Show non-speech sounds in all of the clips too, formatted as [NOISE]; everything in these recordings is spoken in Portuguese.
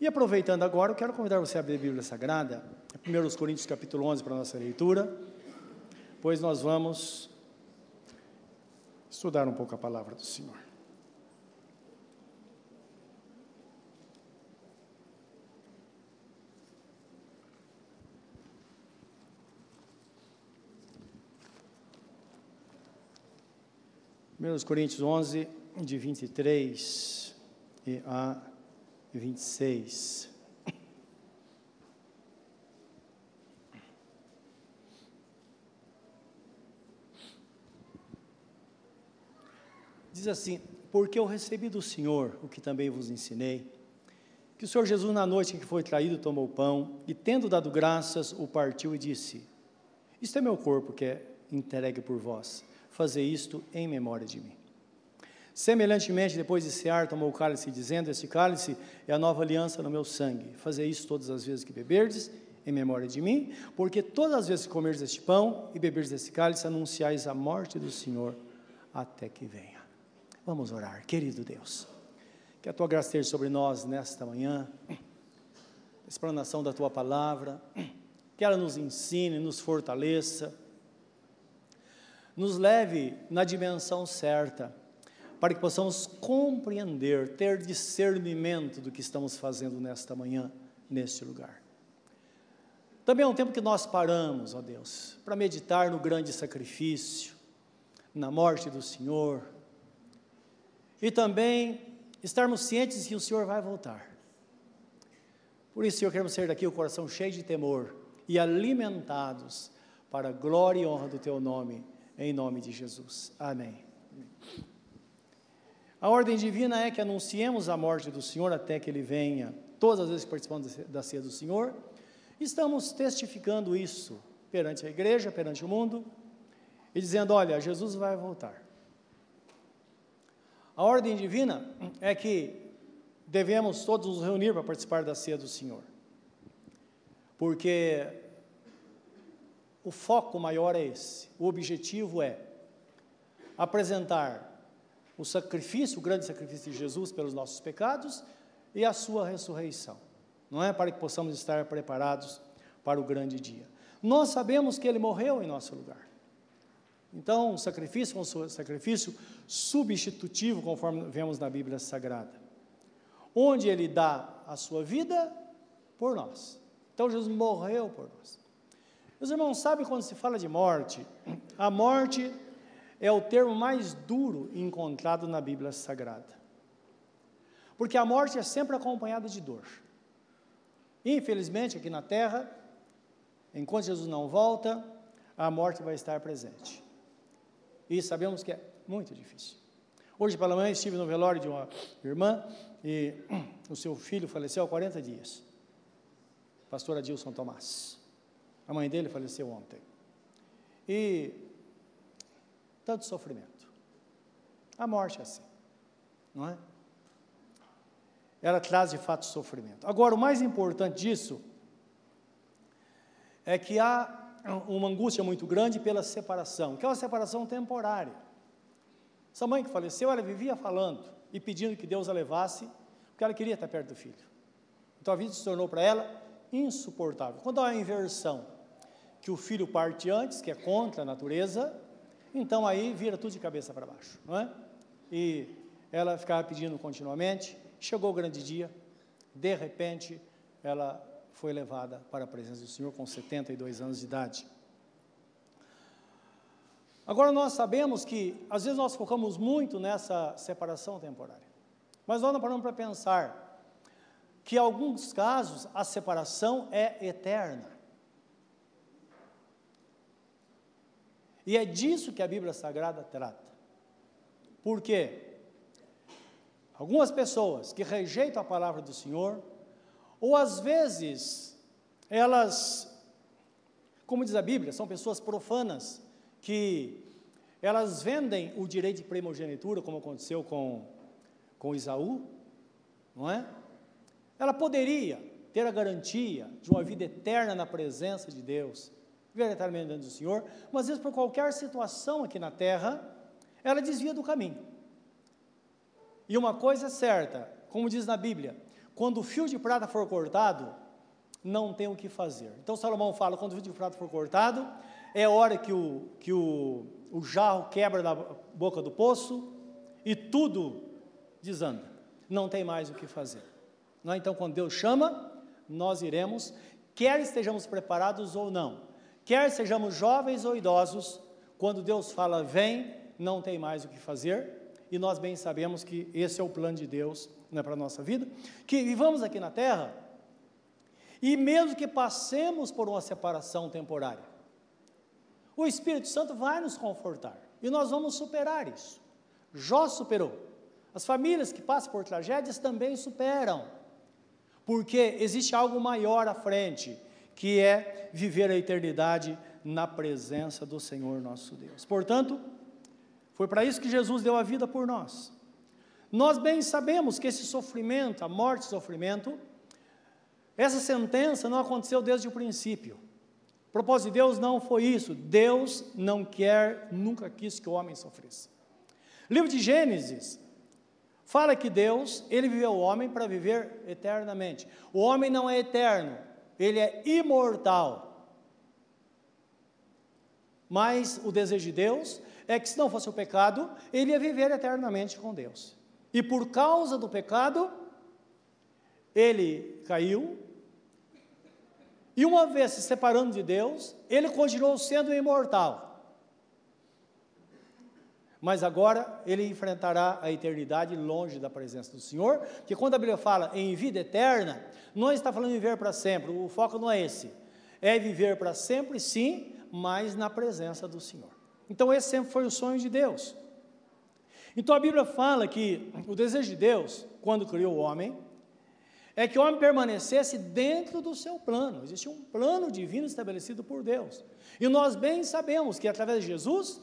E aproveitando agora, eu quero convidar você a abrir a Bíblia Sagrada, 1 Coríntios capítulo 11 para a nossa leitura, pois nós vamos estudar um pouco a palavra do Senhor. Primeiros Coríntios 11, de 23 a 26. Diz assim: Porque eu recebi do Senhor o que também vos ensinei, que o Senhor Jesus, na noite em que foi traído, tomou o pão e, tendo dado graças, o partiu e disse: Isto é meu corpo que é entregue por vós, fazer isto em memória de mim. Semelhantemente, depois de cear, tomou o cálice, dizendo: Este cálice é a nova aliança no meu sangue. Fazer isso todas as vezes que beberdes, em memória de mim, porque todas as vezes que comerdes este pão e beberdes deste cálice, anunciais a morte do Senhor até que venha. Vamos orar, querido Deus. Que a tua graça esteja sobre nós nesta manhã, explanação da tua palavra, que ela nos ensine, nos fortaleça, nos leve na dimensão certa para que possamos compreender, ter discernimento do que estamos fazendo nesta manhã, neste lugar. Também é um tempo que nós paramos, ó Deus, para meditar no grande sacrifício, na morte do Senhor, e também estarmos cientes que o Senhor vai voltar. Por isso, Senhor, queremos sair daqui o coração cheio de temor e alimentados para a glória e honra do Teu nome, em nome de Jesus. Amém. A ordem divina é que anunciemos a morte do Senhor até que Ele venha. Todas as vezes que participamos da ceia do Senhor, estamos testificando isso perante a igreja, perante o mundo, e dizendo: olha, Jesus vai voltar. A ordem divina é que devemos todos nos reunir para participar da ceia do Senhor, porque o foco maior é esse, o objetivo é apresentar o sacrifício, o grande sacrifício de Jesus pelos nossos pecados e a sua ressurreição. Não é para que possamos estar preparados para o grande dia. Nós sabemos que ele morreu em nosso lugar. Então, o sacrifício é um sacrifício substitutivo, conforme vemos na Bíblia Sagrada, onde ele dá a sua vida por nós. Então, Jesus morreu por nós. Meus irmãos, sabe quando se fala de morte? A morte é o termo mais duro encontrado na Bíblia Sagrada. Porque a morte é sempre acompanhada de dor. Infelizmente, aqui na terra, enquanto Jesus não volta, a morte vai estar presente. E sabemos que é muito difícil. Hoje pela manhã estive no velório de uma irmã e [CLEARS THROAT] o seu filho faleceu há 40 dias. Pastor Adilson Tomás. A mãe dele faleceu ontem. E tanto sofrimento. A morte é assim, não é? Ela traz de fato sofrimento. Agora, o mais importante disso é que há uma angústia muito grande pela separação, que é uma separação temporária. Essa mãe que faleceu, ela vivia falando e pedindo que Deus a levasse, porque ela queria estar perto do filho. Então a vida se tornou para ela insuportável. Quando há a inversão, que o filho parte antes, que é contra a natureza, então aí vira tudo de cabeça para baixo, não é? E ela ficava pedindo continuamente. Chegou o grande dia, de repente, ela foi levada para a presença do Senhor com 72 anos de idade. Agora nós sabemos que às vezes nós focamos muito nessa separação temporária. Mas nós não paramos para pensar que em alguns casos a separação é eterna. E é disso que a Bíblia Sagrada trata. Por quê? Algumas pessoas que rejeitam a palavra do Senhor, ou às vezes elas, como diz a Bíblia, são pessoas profanas que elas vendem o direito de primogenitura, como aconteceu com, com Isaú, não é? Ela poderia ter a garantia de uma vida eterna na presença de Deus, verdadeiramente diante do Senhor, mas às vezes por qualquer situação aqui na terra, ela desvia do caminho. E uma coisa é certa, como diz na Bíblia, quando o fio de prata for cortado, não tem o que fazer. Então Salomão fala: quando o fio de prata for cortado, é hora que o, que o, o jarro quebra na boca do poço e tudo desanda. Não tem mais o que fazer. Não é? Então, quando Deus chama, nós iremos, quer estejamos preparados ou não, quer sejamos jovens ou idosos, quando Deus fala vem, não tem mais o que fazer, e nós bem sabemos que esse é o plano de Deus né, para a nossa vida, que vivamos aqui na terra, e mesmo que passemos por uma separação temporária, o Espírito Santo vai nos confortar, e nós vamos superar isso. Jó superou. As famílias que passam por tragédias também superam, porque existe algo maior à frente, que é viver a eternidade na presença do Senhor nosso Deus. Portanto, foi para isso que Jesus deu a vida por nós. Nós bem sabemos que esse sofrimento, a morte e sofrimento, essa sentença não aconteceu desde o princípio. O propósito de Deus não foi isso. Deus não quer, nunca quis que o homem sofresse. Livro de Gênesis fala que Deus, ele viveu o homem para viver eternamente. O homem não é eterno, ele é imortal. Mas o desejo de Deus é que se não fosse o pecado, ele ia viver eternamente com Deus. E por causa do pecado, ele caiu, e uma vez se separando de Deus, ele continuou sendo imortal. Mas agora ele enfrentará a eternidade longe da presença do Senhor, porque quando a Bíblia fala em vida eterna, não está falando em viver para sempre, o foco não é esse. É viver para sempre, sim, mas na presença do Senhor. Então, esse sempre foi o sonho de Deus. Então, a Bíblia fala que o desejo de Deus, quando criou o homem, é que o homem permanecesse dentro do seu plano. Existe um plano divino estabelecido por Deus. E nós bem sabemos que através de Jesus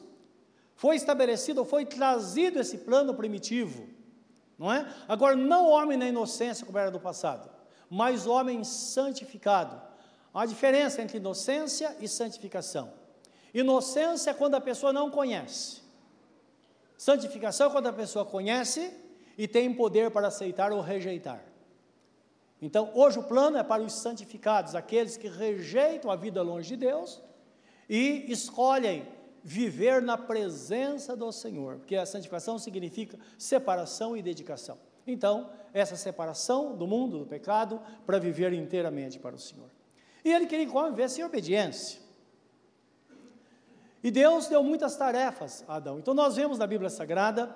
foi estabelecido, foi trazido esse plano primitivo, não é? Agora, não homem na inocência como era do passado, mas homem santificado. Há diferença entre inocência e santificação. Inocência é quando a pessoa não conhece. Santificação é quando a pessoa conhece e tem poder para aceitar ou rejeitar. Então, hoje o plano é para os santificados, aqueles que rejeitam a vida longe de Deus e escolhem viver na presença do Senhor, porque a santificação significa separação e dedicação. Então, essa separação do mundo, do pecado, para viver inteiramente para o Senhor. E ele queria viver sem obediência. E Deus deu muitas tarefas a Adão. Então nós vemos na Bíblia Sagrada,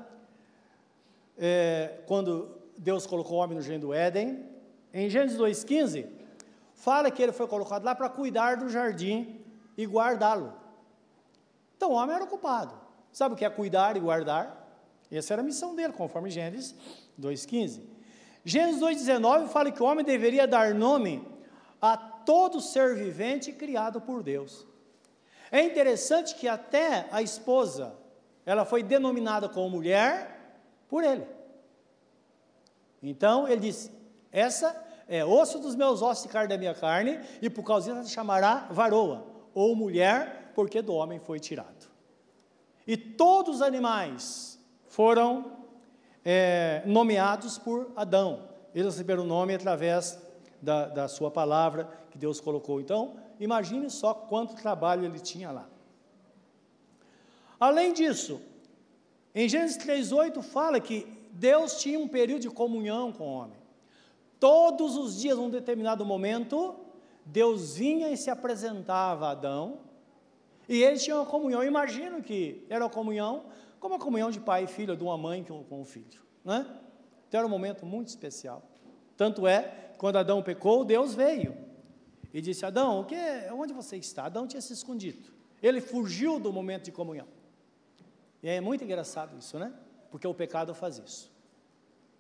é, quando Deus colocou o homem no jardim do Éden, em Gênesis 2,15, fala que ele foi colocado lá para cuidar do jardim e guardá-lo. Então o homem era ocupado. Sabe o que é cuidar e guardar? Essa era a missão dele, conforme Gênesis 2,15. Gênesis 2,19 fala que o homem deveria dar nome a todo ser vivente criado por Deus. É interessante que até a esposa, ela foi denominada como mulher por ele. Então ele diz: essa é osso dos meus ossos e carne da minha carne, e por causa disso ela se chamará varoa, ou mulher, porque do homem foi tirado. E todos os animais foram é, nomeados por Adão. Eles receberam o nome através da, da sua palavra que Deus colocou. Então, Imagine só quanto trabalho ele tinha lá. Além disso, em Gênesis 3,8 fala que Deus tinha um período de comunhão com o homem. Todos os dias, num determinado momento, Deus vinha e se apresentava a Adão, e eles tinham uma comunhão. imagino que era uma comunhão como a comunhão de pai e filho, de uma mãe com, com o filho. Né? Então era um momento muito especial. Tanto é, quando Adão pecou, Deus veio e disse: Adão, o que, onde você está? Adão tinha se escondido. Ele fugiu do momento de comunhão. E é muito engraçado isso, né? Porque o pecado faz isso.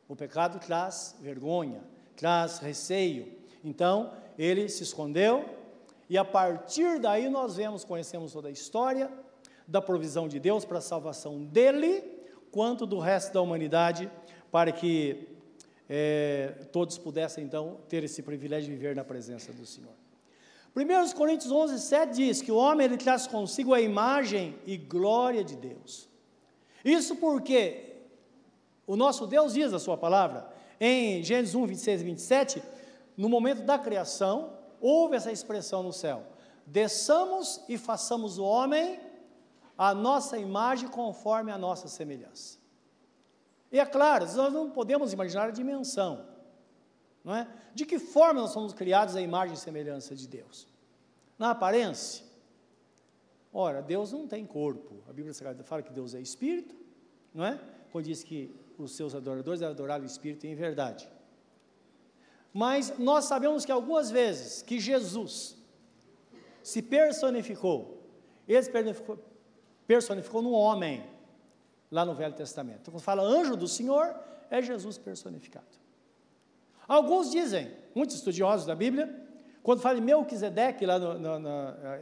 O pecado traz vergonha, traz receio. Então, ele se escondeu, e a partir daí nós vemos, conhecemos toda a história da provisão de Deus para a salvação dele, quanto do resto da humanidade, para que é, todos pudessem então ter esse privilégio de viver na presença do Senhor. 1 Coríntios 11, 7 diz que o homem ele traz consigo a imagem e glória de Deus. Isso porque o nosso Deus diz a sua palavra, Em Gênesis 1, 26 e 27, no momento da criação, houve essa expressão no céu: desçamos e façamos o homem a nossa imagem conforme a nossa semelhança. E é claro, nós não podemos imaginar a dimensão, não é? De que forma nós somos criados à imagem e semelhança de Deus? Na aparência, ora, Deus não tem corpo. A Bíblia Sagrada fala que Deus é espírito, não é? Quando diz que os seus adoradores adoraram o espírito em verdade. Mas nós sabemos que algumas vezes que Jesus se personificou, ele personificou, personificou no homem, lá no Velho Testamento. Então, quando fala anjo do Senhor, é Jesus personificado. Alguns dizem, muitos estudiosos da Bíblia, quando fala em Melquisedeque, lá no, no, no,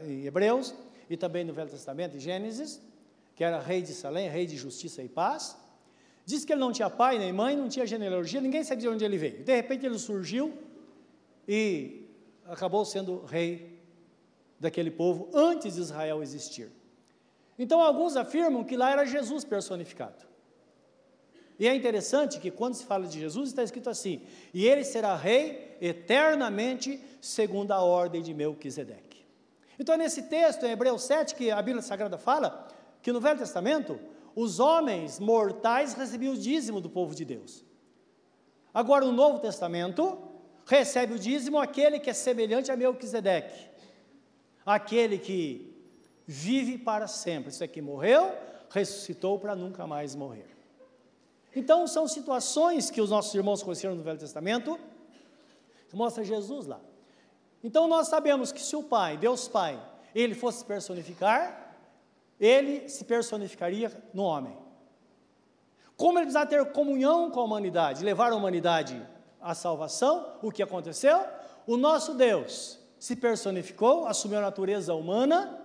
em Hebreus, e também no Velho Testamento, em Gênesis, que era rei de Salém, rei de justiça e paz, diz que ele não tinha pai nem mãe, não tinha genealogia, ninguém sabia de onde ele veio. De repente ele surgiu e acabou sendo rei daquele povo antes de Israel existir. Então, alguns afirmam que lá era Jesus personificado. E é interessante que quando se fala de Jesus, está escrito assim: e ele será rei eternamente, segundo a ordem de Melquisedeque. Então, é nesse texto, em Hebreus 7, que a Bíblia Sagrada fala, que no Velho Testamento, os homens mortais recebiam o dízimo do povo de Deus. Agora, no Novo Testamento, recebe o dízimo aquele que é semelhante a Melquisedeque, aquele que vive para sempre. Isso aqui morreu, ressuscitou para nunca mais morrer. Então, são situações que os nossos irmãos conheceram no Velho Testamento, que mostra Jesus lá. Então, nós sabemos que se o Pai, Deus Pai, ele fosse personificar, ele se personificaria no homem. Como ele precisa ter comunhão com a humanidade, levar a humanidade à salvação, o que aconteceu? O nosso Deus se personificou, assumiu a natureza humana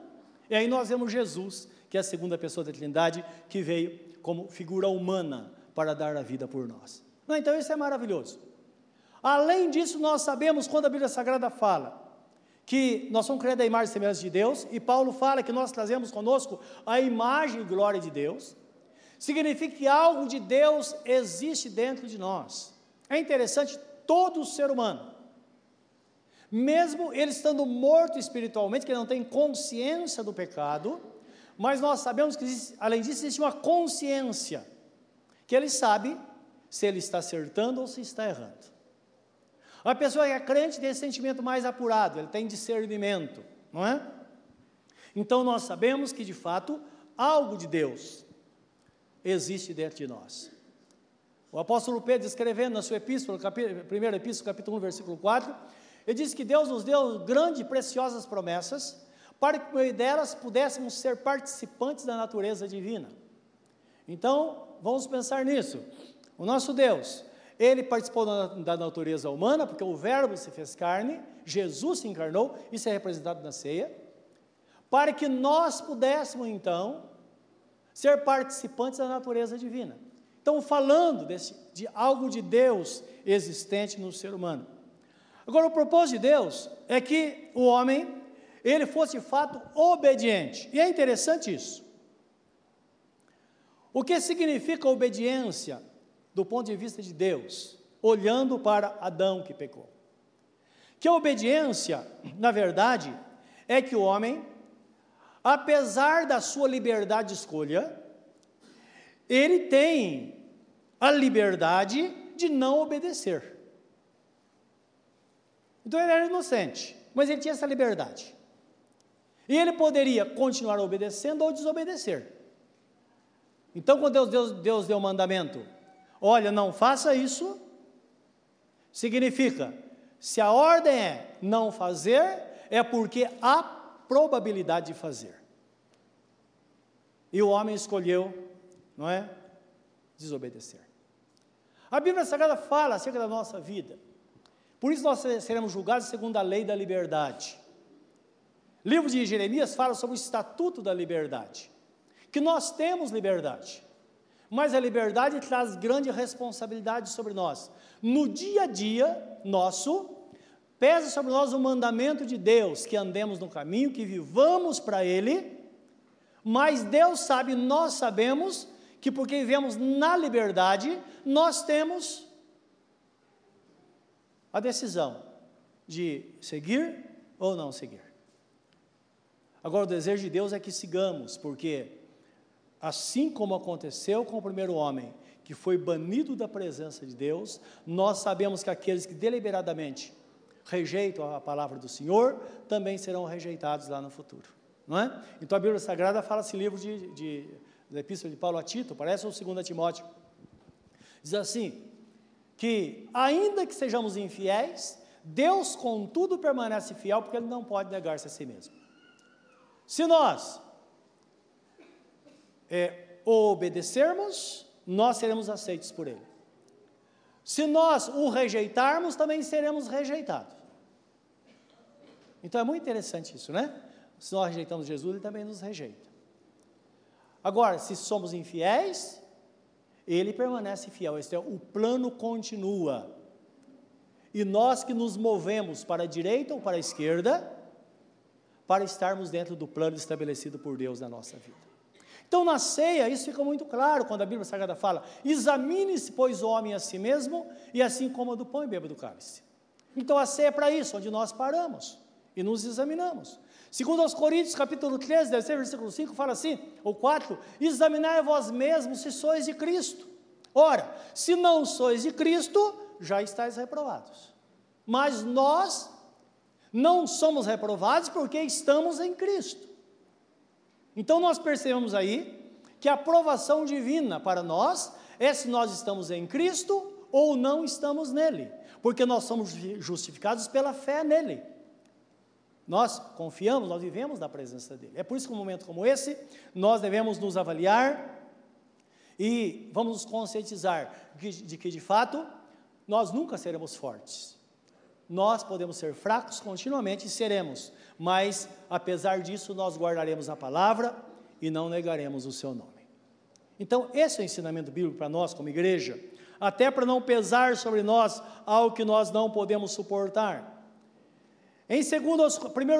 e aí nós vemos Jesus, que é a segunda pessoa da Trindade, que veio como figura humana para dar a vida por nós. Então isso é maravilhoso. Além disso, nós sabemos quando a Bíblia Sagrada fala que nós somos criados à imagem e semelhança de Deus, e Paulo fala que nós trazemos conosco a imagem e glória de Deus, significa que algo de Deus existe dentro de nós. É interessante, todo ser humano, mesmo ele estando morto espiritualmente, que ele não tem consciência do pecado, mas nós sabemos que, existe, além disso, existe uma consciência, que ele sabe se ele está acertando ou se está errando. A pessoa que é crente tem esse sentimento mais apurado, ele tem discernimento, não é? Então nós sabemos que de fato algo de Deus existe dentro de nós. O apóstolo Pedro, escrevendo na sua epístola, primeira epístola, capítulo 1, versículo 4, ele diz que Deus nos deu grandes e preciosas promessas, para que por delas pudéssemos ser participantes da natureza divina. Então, vamos pensar nisso. O nosso Deus, ele participou da, natureza humana, porque o Verbo se fez carne, Jesus se encarnou, isso é representado na ceia, para que nós pudéssemos, então, ser participantes da natureza divina. Então, falando desse, de algo de Deus existente no ser humano. Agora, o propósito de Deus é que o homem, ele fosse de fato obediente. E é interessante isso. O que significa obediência do ponto de vista de Deus, olhando para Adão que pecou? Que a obediência, na verdade, é que o homem, apesar da sua liberdade de escolha, ele tem a liberdade de não obedecer. Então ele era inocente, mas ele tinha essa liberdade. E ele poderia continuar obedecendo ou desobedecer. Então, quando Deus, Deus, Deus deu o mandamento, olha, não faça isso, significa, se a ordem é não fazer, é porque há probabilidade de fazer. E o homem escolheu, não é? Desobedecer. A Bíblia Sagrada fala acerca da nossa vida. Por isso nós seremos julgados segundo a lei da liberdade. Livro de Jeremias fala sobre o estatuto da liberdade, que nós temos liberdade, mas a liberdade traz grande responsabilidade sobre nós. No dia a dia nosso, pesa sobre nós o mandamento de Deus, que andemos no caminho, que vivamos para Ele, mas Deus sabe, nós sabemos, que porque vivemos na liberdade, nós temos a decisão de seguir ou não seguir. Agora, o desejo de Deus é que sigamos, porque assim como aconteceu com o primeiro homem, que foi banido da presença de Deus, nós sabemos que aqueles que deliberadamente rejeitam a palavra do Senhor também serão rejeitados lá no futuro, não é? Então a Bíblia Sagrada fala esse livro de, de da Epístola de Paulo a Tito, parece o 2 Timóteo, diz assim: que ainda que sejamos infiéis, Deus contudo permanece fiel, porque Ele não pode negar-se a si mesmo. Se nós é, obedecermos, nós seremos aceitos por Ele. Se nós o rejeitarmos, também seremos rejeitados. Então é muito interessante isso, né? Se nós rejeitamos Jesus, Ele também nos rejeita. Agora, se somos infiéis, Ele permanece fiel. Este é, o plano continua. E nós que nos movemos para a direita ou para a esquerda, para estarmos dentro do plano estabelecido por Deus na nossa vida. Então, na ceia, isso fica muito claro quando a Bíblia Sagrada fala: examine-se, pois, o homem a si mesmo, e assim coma do pão e beba do cálice. Então, a ceia é para isso, onde nós paramos e nos examinamos. Segundo aos Coríntios, capítulo 13, deve ser versículo 5, fala assim, ou 4, examinai vós mesmos se sois de Cristo. Ora, se não sois de Cristo, já estáis reprovados. Mas nós não somos reprovados porque estamos em Cristo. Então nós percebemos aí que a aprovação divina para nós é se nós estamos em Cristo ou não estamos nele, porque nós somos justificados pela fé nele. Nós confiamos, nós vivemos na presença dele. É por isso que um momento como esse, nós devemos nos avaliar e vamos nos conscientizar de, de que, de fato, nós nunca seremos fortes. Nós podemos ser fracos continuamente e seremos, mas apesar disso, nós guardaremos a palavra e não negaremos o seu nome. Então, esse é o ensinamento bíblico para nós, como igreja, até para não pesar sobre nós algo que nós não podemos suportar. Em 2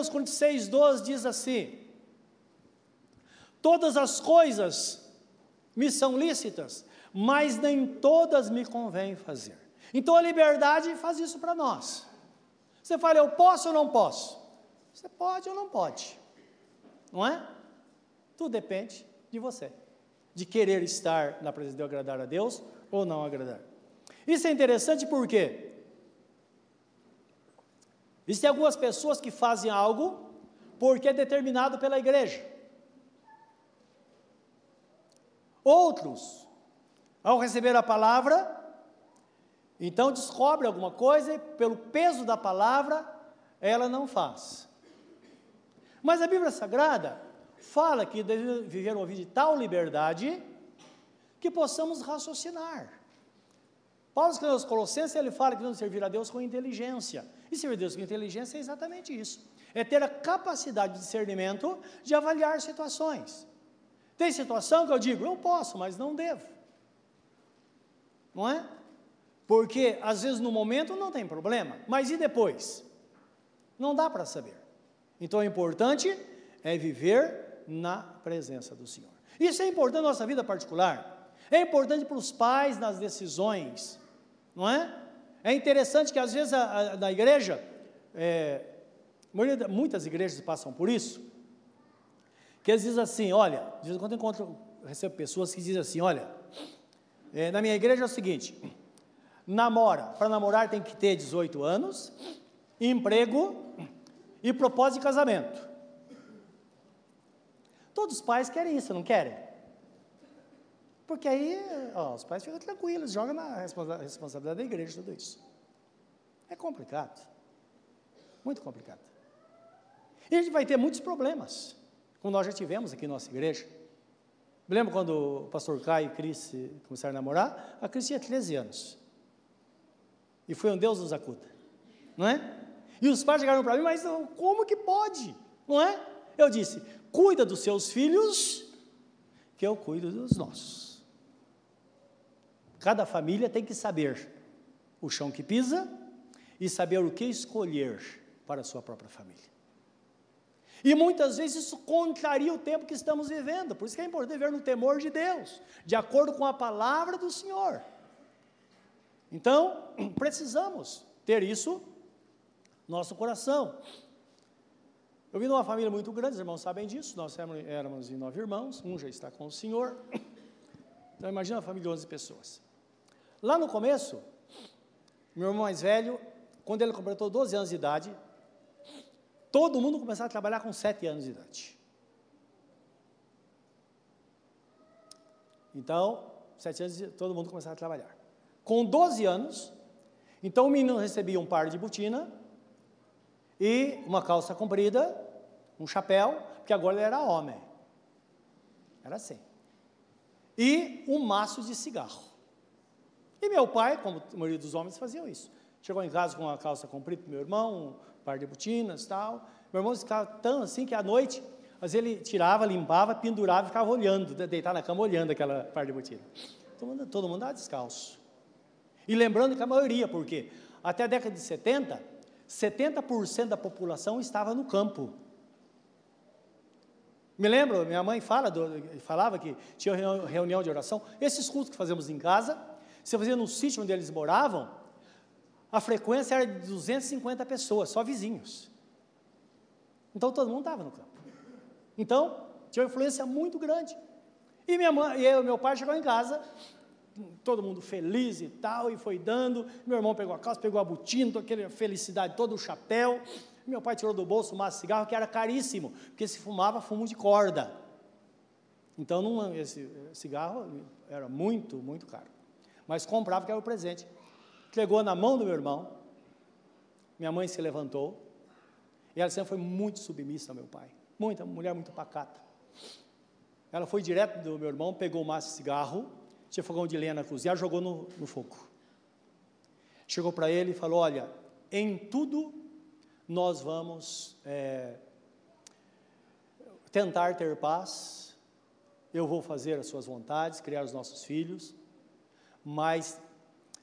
Coríntios 6, 12 diz assim: Todas as coisas me são lícitas, mas nem todas me convém fazer. Então a liberdade faz isso para nós. Você fala, eu posso ou não posso? Você pode ou não pode, não é? Tudo depende de você, de querer estar na presença de agradar a Deus ou não agradar. Isso é interessante porque existem algumas pessoas que fazem algo porque é determinado pela igreja. Outros, ao receber a palavra, então descobre alguma coisa e pelo peso da palavra ela não faz. Mas a Bíblia Sagrada fala que devemos viver uma vida de tal liberdade que possamos raciocinar. Paulo escreveu aos Colossenses, ele fala que devemos servir a Deus com inteligência. E servir a Deus com inteligência é exatamente isso. É ter a capacidade de discernimento de avaliar situações. Tem situação que eu digo, eu posso, mas não devo. Não é? Porque às vezes no momento não tem problema, mas e depois? Não dá para saber. Então, o importante é viver na presença do Senhor. Isso é importante na nossa vida particular. É importante para os pais nas decisões, não é? É interessante que às vezes a, a, na igreja, é, muitas igrejas passam por isso, que eles dizem assim, olha, de vez em quando eu encontro, recebo pessoas que dizem assim, olha, é, na minha igreja é o seguinte, namora, para namorar tem que ter 18 anos, emprego, e propósito de casamento. Todos os pais querem isso, não querem? Porque aí ó, os pais ficam tranquilos, jogam na responsabilidade da igreja tudo isso. É complicado. Muito complicado. E a gente vai ter muitos problemas, como nós já tivemos aqui na nossa igreja. Lembra quando o pastor Caio e Cris começaram a namorar? A Cris tinha 13 anos. E foi um Deus nos acuda. Não é? E os pais chegaram para mim, mas como que pode? Não é? Eu disse: cuida dos seus filhos, que eu cuido dos nossos. Cada família tem que saber o chão que pisa e saber o que escolher para a sua própria família. E muitas vezes isso contraria o tempo que estamos vivendo, por isso que é importante viver no temor de Deus, de acordo com a palavra do Senhor. Então, [CLEARS THROAT] precisamos ter isso nosso coração. Eu vim de uma família muito grande, os irmãos sabem disso, nós éramos em nove irmãos, um já está com o Senhor. Então imagina uma família de 11 pessoas. Lá no começo, meu irmão mais velho, quando ele completou 12 anos de idade, todo mundo começava a trabalhar com 7 anos de idade. Então, 7 anos, todo mundo começava a trabalhar. Com 12 anos, então o menino recebia um par de botina e uma calça comprida, um chapéu, porque agora ele era homem. Era assim. E um maço de cigarro. E meu pai, como a maioria dos homens, faziam isso. Chegou em casa com uma calça comprida para meu irmão, um par de botinas tal. Meu irmão ficava tão assim que à noite, às vezes ele tirava, limpava, pendurava e ficava olhando, deitado na cama olhando aquela par de botina. Todo mundo, todo mundo descalço. E lembrando que a maioria, porque até a década de 70, 70% da população estava no campo. Me lembro, minha mãe fala falava que tinha reunião de oração. Esses cultos que fazemos em casa, se fazia no sítio onde eles moravam, a frequência era de 250 pessoas, só vizinhos. Então todo mundo estava no campo. Então, tinha uma influência muito grande. E minha mãe, e eu, meu pai chegou em casa, todo mundo feliz e tal, e foi dando. Meu irmão pegou a calça, pegou a botina, aquela felicidade, todo o chapéu. Meu pai tirou do bolso um maço de cigarro que era caríssimo, porque se fumava fumo de corda. Então, esse cigarro era muito, muito caro. Mas comprava que era o presente. Entregou na mão do meu irmão. Minha mãe se levantou. E ela sempre foi muito submissa ao meu pai. Muita, mulher muito pacata. Ela foi direto do meu irmão, pegou o maço de cigarro, tinha fogão de lenha na cozinha, jogou no, no fogo. Chegou para ele e falou: Olha, em tudo nós vamos é, tentar ter paz, eu vou fazer as suas vontades, criar os nossos filhos, mas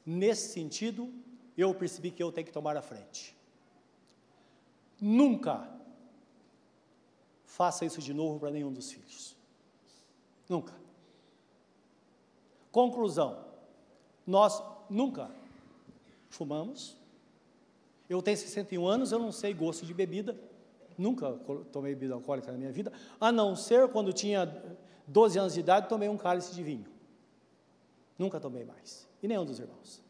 nesse sentido eu percebi que eu tenho que tomar a frente. Nunca faça isso de novo para nenhum dos filhos. Nunca. Conclusão: nós nunca fumamos, eu tenho 61 anos, eu não sei gosto de bebida, nunca tomei bebida alcoólica na minha vida, a não ser quando tinha 12 anos de idade, tomei um cálice de vinho. Nunca tomei mais, e nenhum dos irmãos.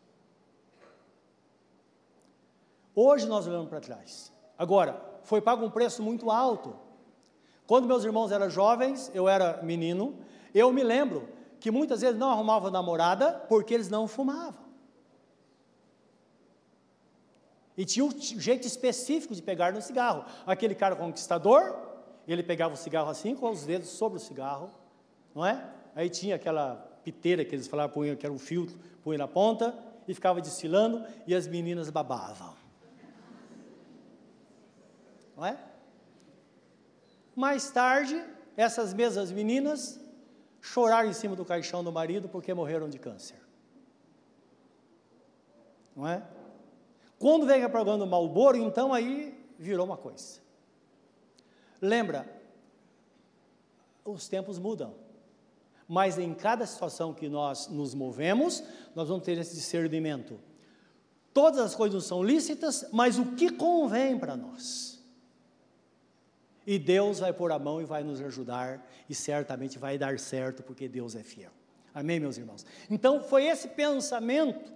Hoje nós olhamos para trás. Agora, foi pago um preço muito alto. Quando meus irmãos eram jovens, eu era menino, eu me lembro que muitas vezes não arrumavam namorada porque eles não fumavam. E tinha um jeito específico de pegar no cigarro. Aquele cara conquistador, ele pegava o cigarro assim, com os dedos sobre o cigarro, não é? Aí tinha aquela piteira que eles falavam, punha, que era um filtro, punha na ponta, e ficava desfilando, e as meninas babavam. Não é? Mais tarde, essas mesmas meninas choraram em cima do caixão do marido porque morreram de câncer. Não é? Quando vem a propaganda do Malboro, então aí virou uma coisa. Lembra, os tempos mudam. Mas em cada situação que nós nos movemos, nós vamos ter esse discernimento. Todas as coisas são lícitas, mas o que convém para nós? E Deus vai pôr a mão e vai nos ajudar, e certamente vai dar certo, porque Deus é fiel. Amém, meus irmãos? Então, foi esse pensamento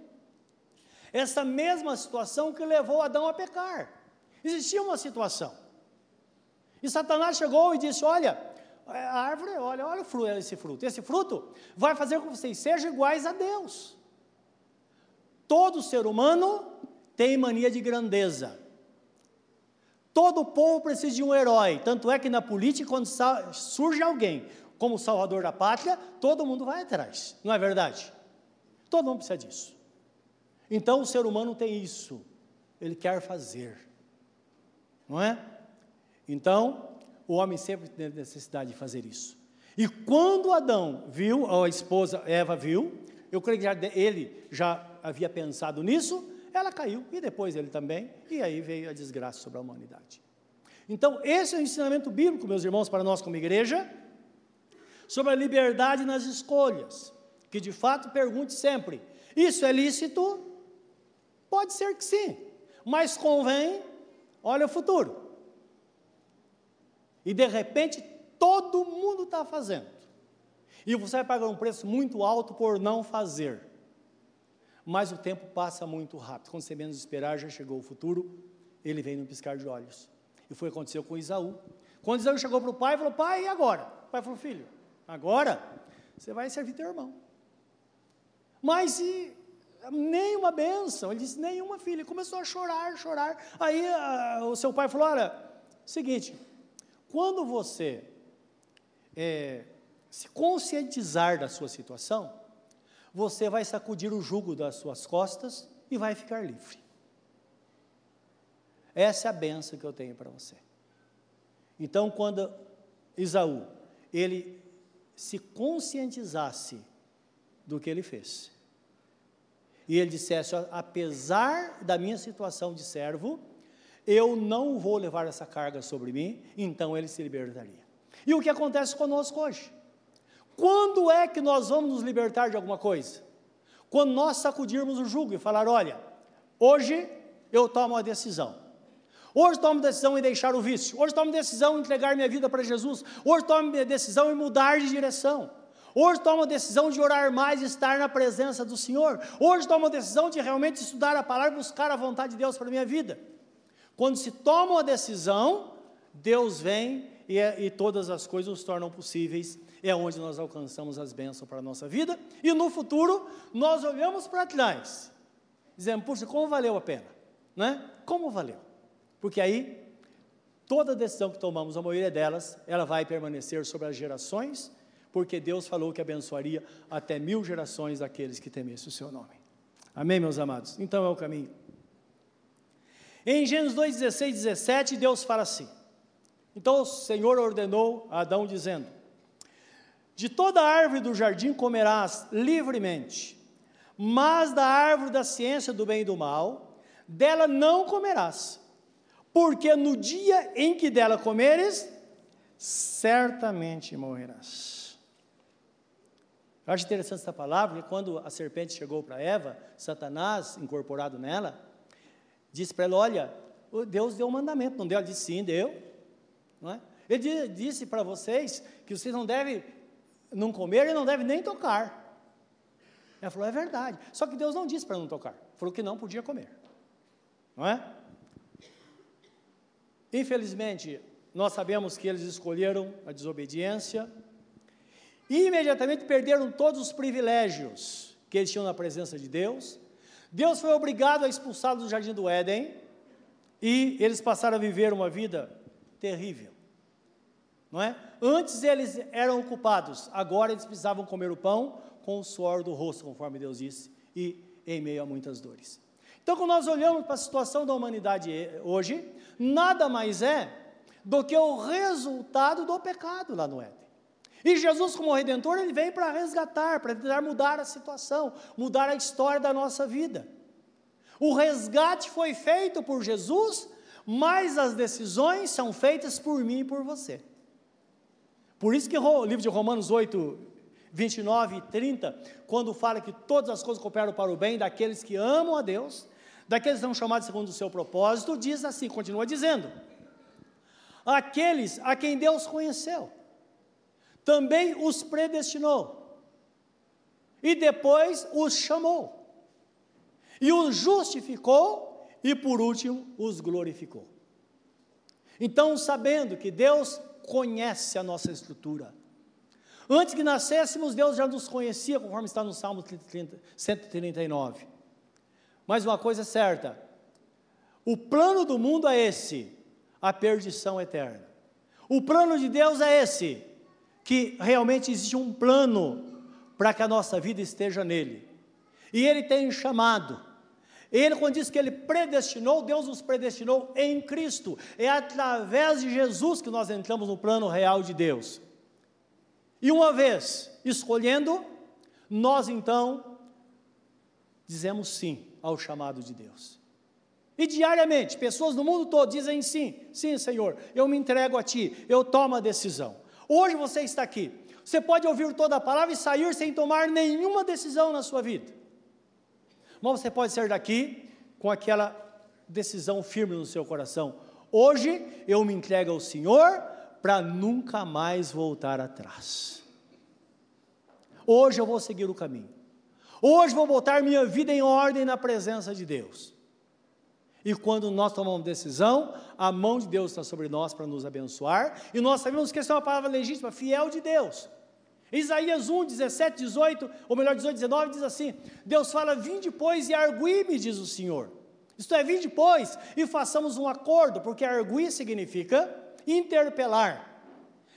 essa mesma situação que levou Adão a pecar. Existia uma situação. E Satanás chegou e disse: Olha, a árvore, olha, olha esse fruto. Esse fruto vai fazer com que vocês sejam iguais a Deus. Todo ser humano tem mania de grandeza. Todo povo precisa de um herói. Tanto é que na política, quando surge alguém como salvador da pátria, todo mundo vai atrás. Não é verdade? Todo mundo precisa disso. Então o ser humano tem isso, ele quer fazer, não é? Então o homem sempre tem necessidade de fazer isso. E quando Adão viu, ou a esposa Eva viu, eu creio que já, ele já havia pensado nisso, ela caiu, e depois ele também, e aí veio a desgraça sobre a humanidade. Então, esse é o ensinamento bíblico, meus irmãos, para nós como igreja, sobre a liberdade nas escolhas. Que de fato pergunte sempre: isso é lícito? Pode ser que sim, mas convém, olha o futuro. E de repente todo mundo está fazendo. E você vai pagar um preço muito alto por não fazer. Mas o tempo passa muito rápido. Quando você menos esperar, já chegou o futuro, ele vem no piscar de olhos. E foi o que aconteceu com Isaú. Quando Isaú chegou para o pai, falou: Pai, e agora? O pai falou: Filho, agora você vai servir teu irmão. Mas e nenhuma bênção. Ele disse: Nenhuma filha. Ele começou a chorar, chorar. Aí a, o seu pai falou: Olha, seguinte, quando você é, se conscientizar da sua situação, você vai sacudir o jugo das suas costas e vai ficar livre. Essa é a benção que eu tenho para você. Então, quando Isaú, ele se conscientizasse do que ele fez, e ele dissesse: apesar da minha situação de servo, eu não vou levar essa carga sobre mim, então ele se libertaria. E o que acontece conosco hoje? Quando é que nós vamos nos libertar de alguma coisa? Quando nós sacudirmos o jugo e falar: olha, hoje eu tomo a decisão. Hoje tomo decisão em deixar o vício. Hoje tomo decisão em entregar minha vida para Jesus. Hoje tomo decisão em mudar de direção. Hoje tomo a decisão de orar mais e estar na presença do Senhor. Hoje tomo a decisão de realmente estudar a palavra e buscar a vontade de Deus para a minha vida. Quando se toma uma decisão, Deus vem e, é, e todas as coisas nos tornam possíveis. É onde nós alcançamos as bênçãos para a nossa vida. E no futuro, nós olhamos para trás, dizendo, puxa, como valeu a pena? Né? Como valeu? Porque aí, toda decisão que tomamos, a maioria delas, ela vai permanecer sobre as gerações, porque Deus falou que abençoaria até mil gerações daqueles que temessem o seu nome. Amém, meus amados? Então é o caminho. Em Gênesis 2, 16 17, Deus fala assim: Então o Senhor ordenou a Adão, dizendo: De toda árvore do jardim comerás livremente, mas da árvore da ciência do bem e do mal, dela não comerás porque no dia em que dela comeres, certamente morrerás. Eu acho interessante essa palavra, porque quando a serpente chegou para Eva, Satanás, incorporado nela, disse para ela: Olha, Deus deu um mandamento, não deu? Ela disse: Sim, deu. Não é? Ele disse para vocês que vocês não devem não comer e não devem nem tocar. Ela falou: É verdade. Só que Deus não disse para não tocar, falou que não podia comer. Não é? Infelizmente, nós sabemos que eles escolheram a desobediência e imediatamente perderam todos os privilégios que eles tinham na presença de Deus. Deus foi obrigado a expulsá-los do jardim do Éden e eles passaram a viver uma vida terrível. Não é? Antes eles eram ocupados, agora eles precisavam comer o pão com o suor do rosto, conforme Deus disse, e em meio a muitas dores. Então, quando nós olhamos para a situação da humanidade hoje, nada mais é do que o resultado do pecado lá no Éden. E Jesus, como redentor, ele veio para resgatar, para tentar mudar a situação, mudar a história da nossa vida. O resgate foi feito por Jesus, mas as decisões são feitas por mim e por você. Por isso que o livro de Romanos 8, 29 e 30, quando fala que todas as coisas cooperam para o bem daqueles que amam a Deus, daqueles que são chamados segundo o seu propósito, diz assim, continua dizendo: aqueles a quem Deus conheceu, também os predestinou, e depois os chamou, e os justificou, e por último os glorificou. Então, sabendo que Deus conhece a nossa estrutura, antes que nascêssemos, Deus já nos conhecia, conforme está no Salmo 139. Mas uma coisa é certa: o plano do mundo é esse, a perdição eterna. O plano de Deus é esse, que realmente existe um plano para que a nossa vida esteja nele. E ele tem chamado. Ele, quando diz que ele predestinou, Deus nos predestinou em Cristo. É através de Jesus que nós entramos no plano real de Deus. E uma vez escolhendo, nós então dizemos sim ao chamado de Deus. E diariamente, pessoas no mundo todo dizem sim, sim, Senhor, eu me entrego a Ti, eu tomo a decisão. Hoje você está aqui, você pode ouvir toda a palavra e sair sem tomar nenhuma decisão na sua vida. Mas você pode sair daqui com aquela decisão firme no seu coração: hoje eu me entrego ao Senhor para nunca mais voltar atrás. Hoje eu vou seguir o caminho. Hoje vou botar minha vida em ordem na presença de Deus. E quando nós tomamos decisão, a mão de Deus está sobre nós para nos abençoar, e nós sabemos que essa é uma palavra legítima, fiel de Deus. Isaías 1, 17, 18, ou melhor, 18, 19, diz assim: Deus fala: Vim depois e argui-me, diz o Senhor. Isto é, vim depois e façamos um acordo, porque arguir significa interpelar.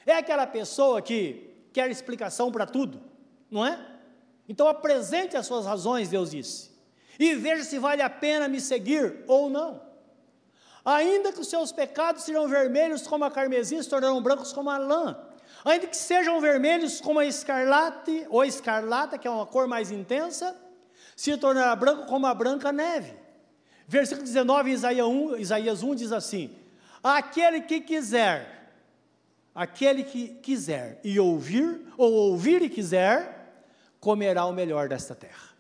É aquela pessoa que quer explicação para tudo, não é? Então apresente as suas razões, Deus disse, e veja se vale a pena me seguir ou não. Ainda que os seus pecados sejam vermelhos como a carmesim, se tornarão brancos como a lã. Ainda que sejam vermelhos como a escarlate, ou escarlata, que é uma cor mais intensa, se tornará branco como a branca neve. Versículo 19, Isaías 1, Isaías 1 diz assim: Aquele que quiser, aquele que quiser e ouvir, ou ouvir e quiser, comerá o melhor desta terra.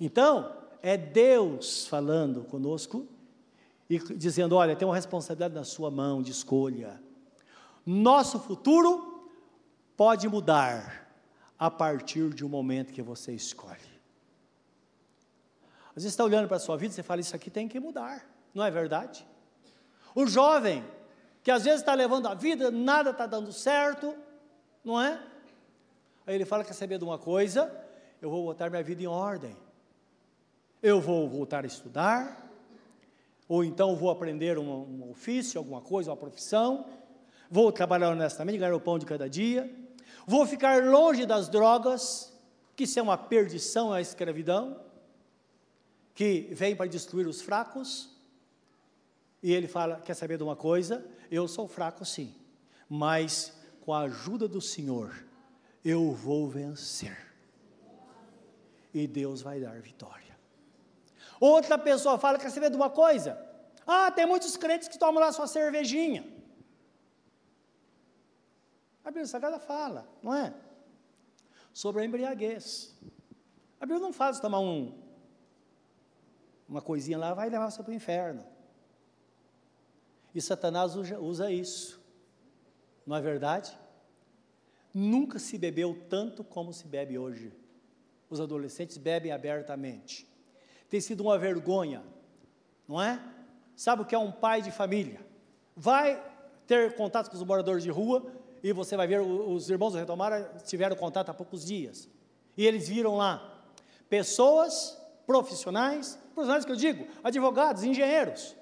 Então, é Deus falando conosco e dizendo: olha, tem uma responsabilidade na sua mão de escolha. Nosso futuro pode mudar a partir de um momento que você escolhe. Às vezes você está olhando para a sua vida e você fala: Isso aqui tem que mudar, não é verdade? O jovem, que às vezes está levando a vida, nada está dando certo, não é? Aí ele fala: Quer saber de uma coisa? Eu vou botar minha vida em ordem. Eu vou voltar a estudar, ou então vou aprender um, um ofício, alguma coisa, uma profissão vou trabalhar honestamente, ganhar o pão de cada dia, vou ficar longe das drogas, que isso é uma perdição, é a escravidão, que vem para destruir os fracos. E ele fala: Quer saber de uma coisa? Eu sou fraco sim, mas com a ajuda do Senhor, eu vou vencer. E Deus vai dar vitória. Outra pessoa fala: Quer saber de uma coisa? Ah, tem muitos crentes que tomam lá sua cervejinha. A Bíblia Sagrada fala, não é? Sobre a embriaguez. A Bíblia não fala de tomar um, uma coisinha lá, vai levar você para o inferno. E Satanás usa, isso. Não é verdade? Nunca se bebeu tanto como se bebe hoje. Os adolescentes bebem abertamente. Tem sido uma vergonha, não é? Sabe o que é um pai de família? Vai ter contato com os moradores de rua e você vai ver, os irmãos do Retomar tiveram contato há poucos dias, e eles viram lá pessoas profissionais, profissionais que eu digo, advogados, engenheiros,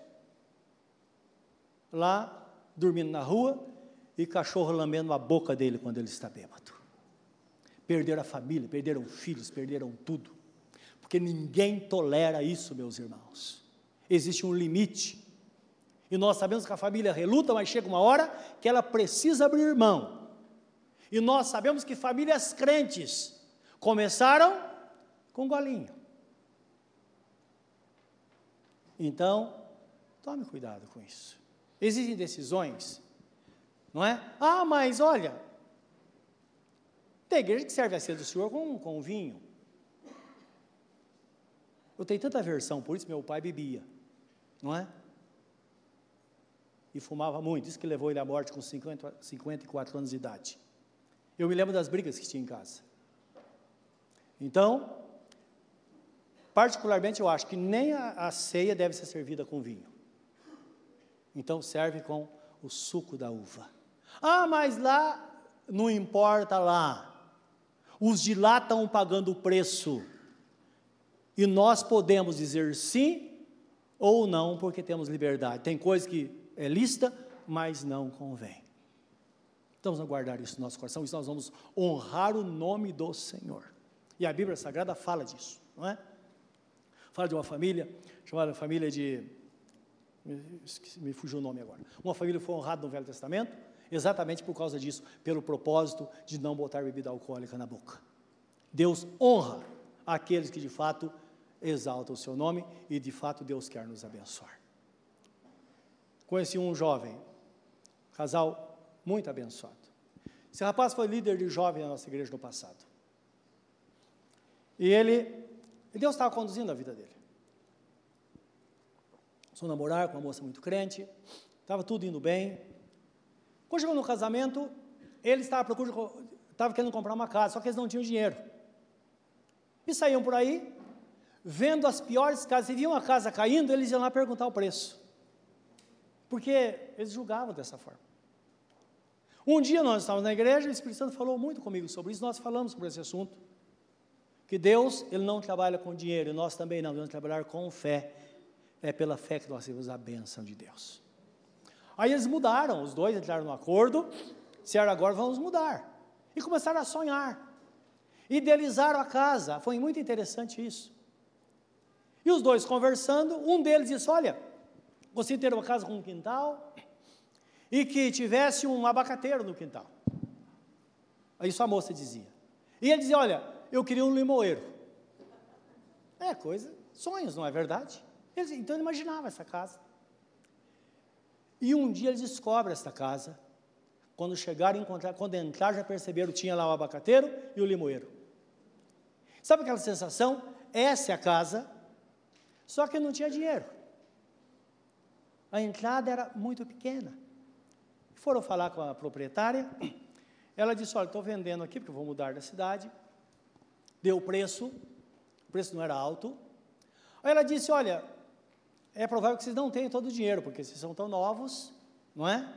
lá dormindo na rua e cachorro lambendo a boca dele quando ele está bêbado. Perderam a família, perderam filhos, perderam tudo, porque ninguém tolera isso, meus irmãos. Existe um limite e nós sabemos que a família reluta, mas chega uma hora que ela precisa abrir mão. E nós sabemos que famílias crentes começaram com golinho. Então, tome cuidado com isso. Existem decisões, não é? Ah, mas olha, tem igreja que serve a ceia do Senhor com, com vinho. Eu tenho tanta versão, por isso meu pai bebia, não é? E fumava muito. Isso que levou ele à morte com 50, 54 anos de idade. Eu me lembro das brigas que tinha em casa. Então, particularmente eu acho que nem a, a ceia deve ser servida com vinho. Então serve com o suco da uva. Ah, mas lá não importa lá. Os de lá estão pagando o preço. E nós podemos dizer sim ou não, porque temos liberdade. Tem coisas que é lista, mas não convém. Vamos guardar isso no nosso coração, e nós vamos honrar o nome do Senhor. E a Bíblia Sagrada fala disso, não é? Fala de uma família, chamada família de. Me fugiu o nome agora. Uma família foi honrada no Velho Testamento, exatamente por causa disso, pelo propósito de não botar bebida alcoólica na boca. Deus honra aqueles que de fato exaltam o seu nome e de fato Deus quer nos abençoar. Conheci um jovem, casal muito abençoado. Esse rapaz foi líder de jovem na nossa igreja no passado. E ele, Deus estava conduzindo a vida dele. a namorar com uma moça muito crente, estava tudo indo bem. Quando chegou no casamento, ele estava, procura, estava querendo comprar uma casa, só que eles não tinham dinheiro. E saíam por aí, vendo as piores casas, e viam a casa caindo, eles iam lá perguntar o preço. Porque eles julgavam dessa forma. Um dia nós estávamos na igreja, e o Espírito Santo falou muito comigo sobre isso, nós falamos sobre esse assunto. Que Deus, Ele não trabalha com dinheiro, e nós também não, devemos trabalhar com fé. É pela fé que nós temos a bênção de Deus. Aí eles mudaram, os dois entraram no acordo, disseram agora vamos mudar. E começaram a sonhar. Idealizaram a casa, foi muito interessante isso. E os dois conversando, um deles disse: Olha, você ter uma casa com um quintal e que tivesse um abacateiro no quintal. Isso a moça dizia. E ele dizia: Olha, eu queria um limoeiro. É coisa, sonhos, não é verdade? Ele, então ele imaginava essa casa. E um dia eles descobrem esta casa. Quando chegaram, encontrar, quando entraram, já perceberam tinha lá o abacateiro e o limoeiro. Sabe aquela sensação? Essa é a casa, só que não tinha dinheiro. A entrada era muito pequena. Foram falar com a proprietária. Ela disse: Olha, estou vendendo aqui porque vou mudar da cidade. Deu o preço, o preço não era alto. Aí ela disse: Olha, é provável que vocês não tenham todo o dinheiro, porque vocês são tão novos, não é?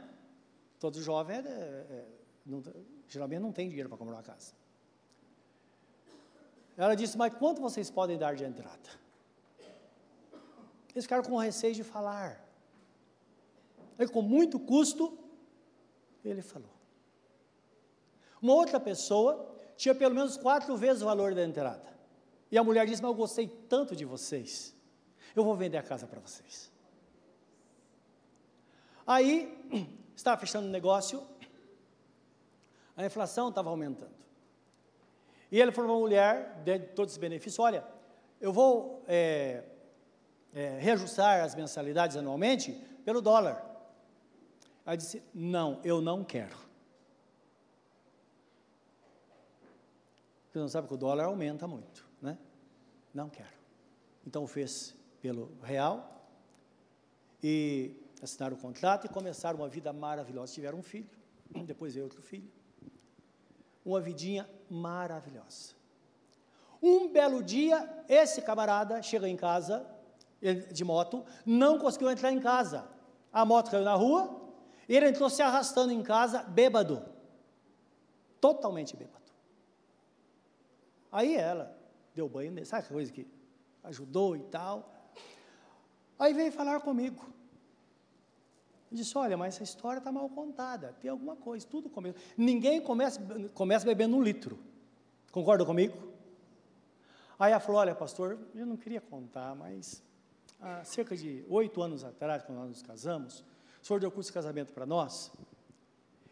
Todo jovem, é, é, não, geralmente, não tem dinheiro para comprar uma casa. Ela disse: Mas quanto vocês podem dar de entrada? Eles ficaram com receio de falar. Aí, com muito custo, ele falou. Uma outra pessoa tinha pelo menos quatro vezes o valor da entrada. E a mulher disse: Mas eu gostei tanto de vocês eu vou vender a casa para vocês. Aí, [CLEARS THROAT] estava fechando o negócio, a inflação estava aumentando. E ele falou para a mulher, de todos os benefícios, olha, eu vou é, é, reajustar as mensalidades anualmente pelo dólar. Aí disse, não, eu não quero. Você não sabe que o dólar aumenta muito, né? Não quero. Então fez pelo real e assinaram o contrato e começaram uma vida maravilhosa. Tiveram um filho, [CLEARS THROAT] depois veio outro filho. Uma vidinha maravilhosa. Um belo dia, esse camarada chega em casa de moto, não conseguiu entrar em casa. A moto caiu na rua, e ele entrou se arrastando em casa, bêbado. Totalmente bêbado. Aí ela deu banho nele, sabe coisa que ajudou e tal. Aí veio falar comigo. Disse: Olha, mas essa história está mal contada. Tem alguma coisa, tudo começa. Ninguém começa, começa bebendo um litro. Concorda comigo? Aí ela falou: Olha, pastor, eu não queria contar, mas há cerca de oito anos atrás, quando nós nos casamos, o senhor deu curso de casamento para nós.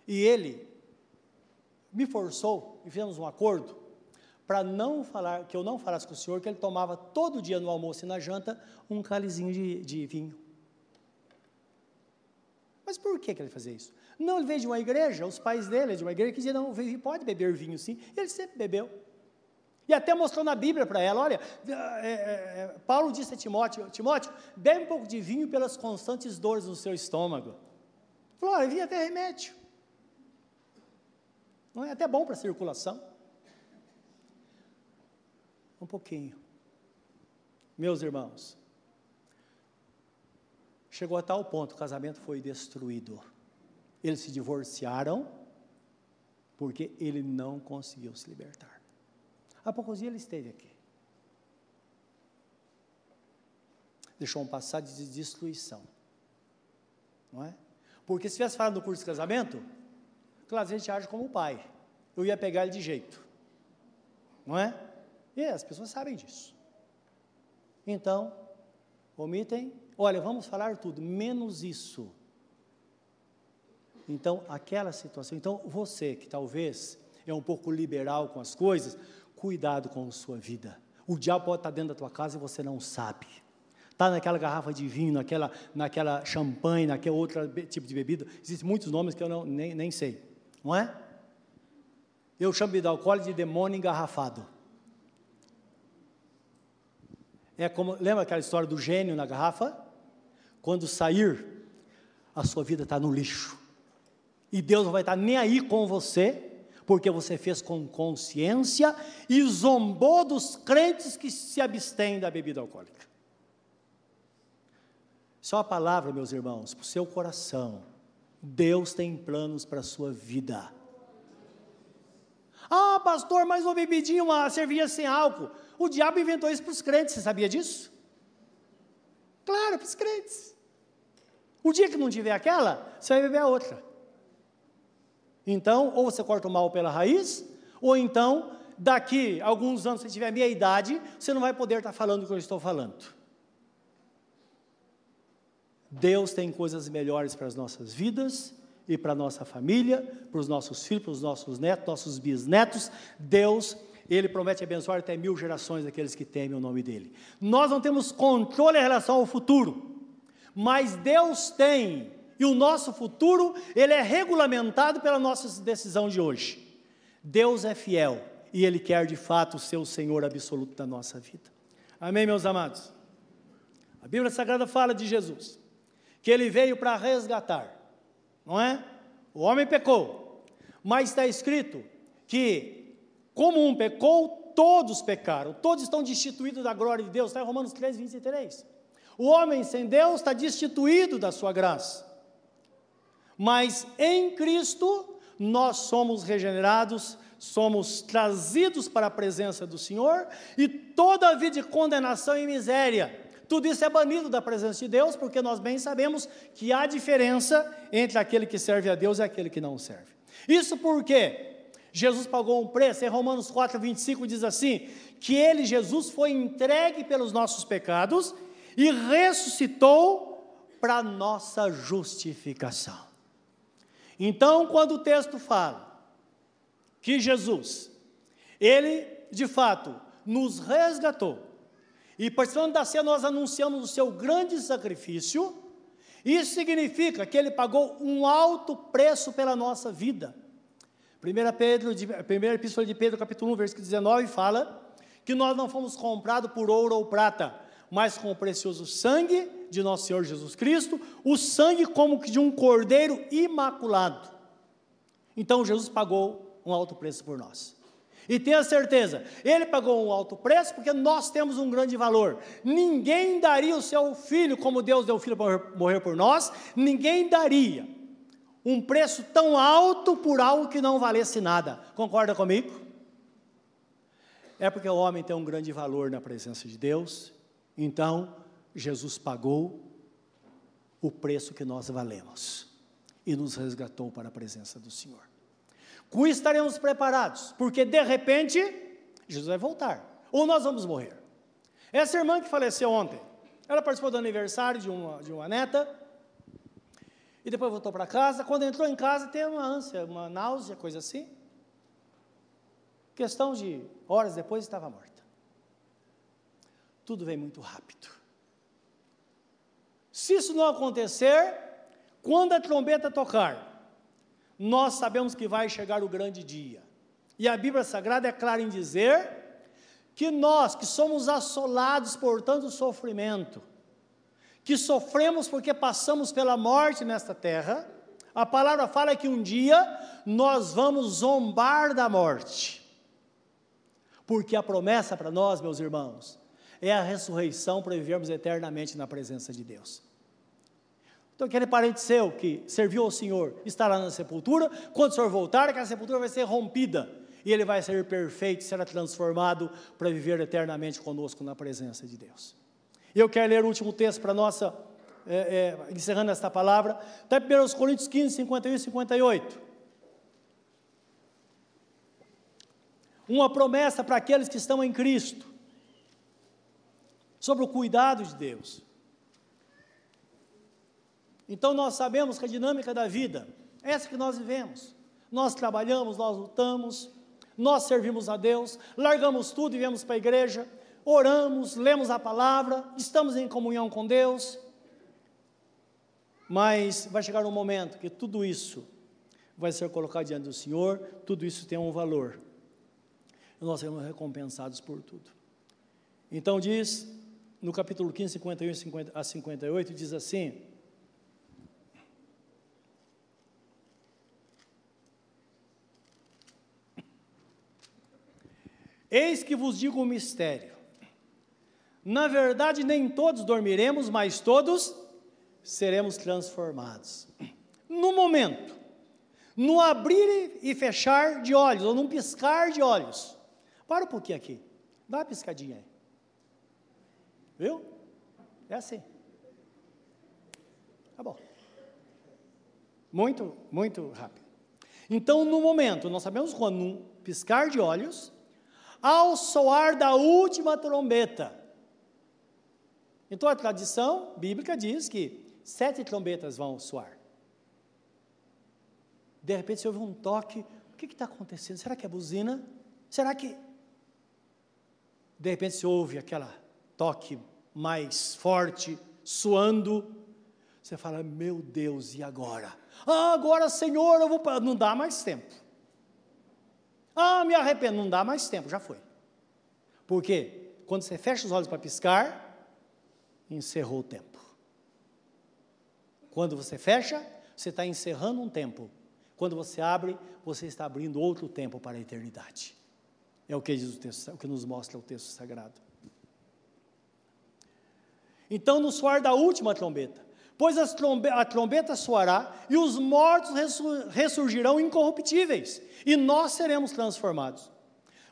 E ele me forçou e fizemos um acordo para não falar, que eu não falasse com o senhor que ele tomava todo dia no almoço e na janta um cálizinho de, de vinho. Mas por que, que ele fazia isso? Não, ele veio de uma igreja, os pais dele de uma igreja que diziam, não, pode beber vinho sim, e ele sempre bebeu. E até mostrou na Bíblia para ela, olha, é, é, Paulo disse a Timóteo, Timóteo, bebe um pouco de vinho pelas constantes dores no seu estômago. Falou, olha, vinho até remédio. Não é até bom para a circulação. Um pouquinho. Meus irmãos, chegou a tal ponto, o casamento foi destruído. Eles se divorciaram porque ele não conseguiu se libertar. Há poucos dias ele esteve aqui. Deixou um passado de destruição. Não é? Porque se tivesse falado no curso de casamento, claro, a gente age como pai. Eu ia pegar ele de jeito. Não é? E as pessoas sabem disso. Então, omitem, olha, vamos falar tudo, menos isso. Então, aquela situação. Então, você que talvez é um pouco liberal com as coisas, cuidado com sua vida. O diabo pode estar dentro da tua casa e você não sabe. Está naquela garrafa de vinho, naquela, naquela champanhe, naquele outro tipo de bebida. Existem muitos nomes que eu não, nem, nem sei. Não é? Eu chamo de alcoólico de demônio engarrafado. É como, lembra aquela história do gênio na garrafa? quando sair, a sua vida está no lixo. E Deus não vai estar nem aí com você, porque você fez com consciência e zombou dos crentes que se abstêm da bebida alcoólica. Só a palavra, meus irmãos, para o seu coração. Deus tem planos para a sua vida. Ah, pastor, mas uma bebidinha, uma cerveja sem álcool. O diabo inventou isso para os crentes, você sabia disso? Claro, para os crentes. O dia que não tiver aquela, você vai beber a outra. Então, ou você corta o mal pela raiz, ou então, daqui a alguns anos, se tiver a minha idade, você não vai poder estar falando o que eu estou falando. Deus tem coisas melhores para as nossas vidas e para a nossa família, para os nossos filhos, para os nossos netos, nossos bisnetos. Deus, Ele promete abençoar até mil gerações daqueles que temem o nome dEle. Nós não temos controle em relação ao futuro, mas Deus tem e o nosso futuro, ele é regulamentado pela nossa decisão de hoje. Deus é fiel e ele quer de fato ser o Senhor absoluto da nossa vida. Amém, meus amados? A Bíblia Sagrada fala de Jesus, que ele veio para resgatar, não é? O homem pecou, mas está escrito que, como um pecou, todos pecaram, todos estão destituídos da glória de Deus, está em Romanos 3, 23. O homem sem Deus está destituído da sua graça. Mas em Cristo nós somos regenerados, somos trazidos para a presença do Senhor e toda a vida de condenação e miséria. Tudo isso é banido da presença de Deus, porque nós bem sabemos que há diferença entre aquele que serve a Deus e aquele que não serve. Isso porque Jesus pagou um preço, em Romanos 4, 25 diz assim: que ele, Jesus, foi entregue pelos nossos pecados e ressuscitou para nossa justificação. Então, quando o texto fala que Jesus, ele de fato nos resgatou, e participando da ceia nós anunciamos o seu grande sacrifício, isso significa que ele pagou um alto preço pela nossa vida. 1 Pedro, 1 Epístola de Pedro, capítulo 1, versículo 19, fala que nós não fomos comprados por ouro ou prata, mas com o precioso sangue de nosso Senhor Jesus Cristo, o sangue como que de um cordeiro imaculado. Então Jesus pagou um alto preço por nós. E tenha certeza, ele pagou um alto preço porque nós temos um grande valor. Ninguém daria o seu filho como Deus deu o filho para morrer por nós, ninguém daria um preço tão alto por algo que não valesse nada. Concorda comigo? É porque o homem tem um grande valor na presença de Deus então, Jesus pagou o preço que nós valemos e nos resgatou para a presença do Senhor. Com isso estaremos preparados, porque de repente Jesus vai voltar, ou nós vamos morrer. Essa irmã que faleceu ontem, ela participou do aniversário de uma, de uma neta, e depois voltou para casa. Quando entrou em casa, teve uma ânsia, uma náusea, coisa assim. Questão de horas depois estava morta tudo vem muito rápido. Se isso não acontecer, quando a trombeta tocar, nós sabemos que vai chegar o grande dia. E a Bíblia Sagrada é clara em dizer que nós, que somos assolados por tanto sofrimento, que sofremos porque passamos pela morte nesta terra, a palavra fala que um dia nós vamos zombar da morte. Porque a promessa para nós, meus irmãos, é a ressurreição para vivermos eternamente na presença de Deus. Então, aquele parente seu que serviu ao Senhor estará na sepultura, quando o Senhor voltar, aquela sepultura vai ser rompida e ele vai ser perfeito, será transformado para viver eternamente conosco na presença de Deus. E eu quero ler o último texto para nossa, é, é, encerrando esta palavra, está em 1 Coríntios 15, 51 e 58. Uma promessa para aqueles que estão em Cristo sobre o cuidado de Deus. Então nós sabemos que a dinâmica da vida é essa que nós vivemos. Nós trabalhamos, nós lutamos, nós servimos a Deus, largamos tudo e viemos para a igreja, oramos, lemos a palavra, estamos em comunhão com Deus. Mas vai chegar um momento que tudo isso vai ser colocado diante do Senhor, tudo isso tem um valor. Nós seremos recompensados por tudo. Então diz no capítulo 15, 51 a 58, diz assim: Eis que vos digo um mistério. Na verdade, nem todos dormiremos, mas todos seremos transformados. No momento, no abrir e fechar de olhos, ou num piscar de olhos. Para um pouquinho aqui. Dá uma piscadinha aí. Viu? É assim. Tá bom. Muito, muito rápido. Então, no momento, nós sabemos quando, num piscar de olhos, ao soar da última trombeta. Então, a tradição bíblica diz que sete trombetas vão soar. De repente, você ouve um toque. O que está acontecendo? Será que é buzina? Será que. De repente, você ouve aquela toque mais forte, suando. Você fala, meu Deus, e agora? Ah, agora, Senhor, eu vou. Não dá mais tempo. Ah, me arrependo. Não dá mais tempo, já foi. Por quê? Quando você fecha os olhos para piscar, encerrou o tempo. Quando você fecha, você está encerrando um tempo. Quando você abre, você está abrindo outro tempo para a eternidade. É o que diz o texto, é o que nos mostra o texto sagrado. Então, no soar da última trombeta, pois trombe a trombeta soará e os mortos ressurgirão incorruptíveis, e nós seremos transformados.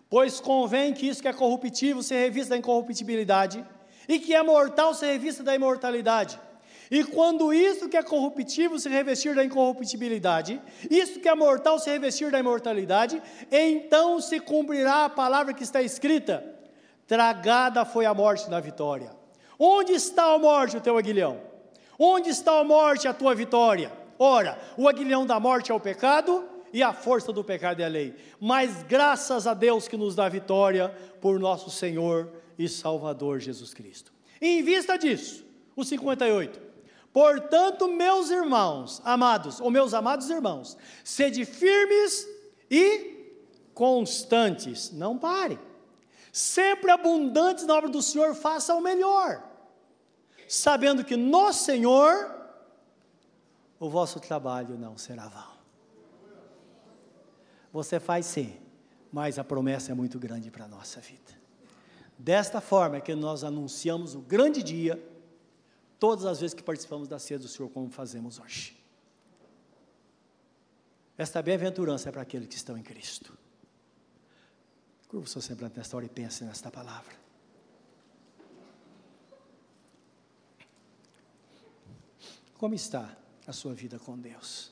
Pois convém que isso que é corruptível se revista da incorruptibilidade, e que é mortal se revista da imortalidade. E quando isso que é corruptível se revestir da incorruptibilidade, isso que é mortal se revestir da imortalidade, então se cumprirá a palavra que está escrita: tragada foi a morte na vitória. Onde está a morte, o teu aguilhão? Onde está a morte, a tua vitória? Ora, o aguilhão da morte é o pecado e a força do pecado é a lei. Mas graças a Deus que nos dá vitória por nosso Senhor e Salvador Jesus Cristo. E em vista disso, o 58. Portanto, meus irmãos, amados, ou meus amados irmãos, sede firmes e constantes, não parem. Sempre abundantes na obra do Senhor, faça o melhor sabendo que no Senhor o vosso trabalho não será vão. Você faz sim, mas a promessa é muito grande para a nossa vida. Desta forma é que nós anunciamos o grande dia, todas as vezes que participamos da ceia do Senhor, como fazemos hoje. Esta bem-aventurança é para aqueles que estão em Cristo. Curva o seu semblante nesta hora e pense nesta palavra. Como está a sua vida com Deus?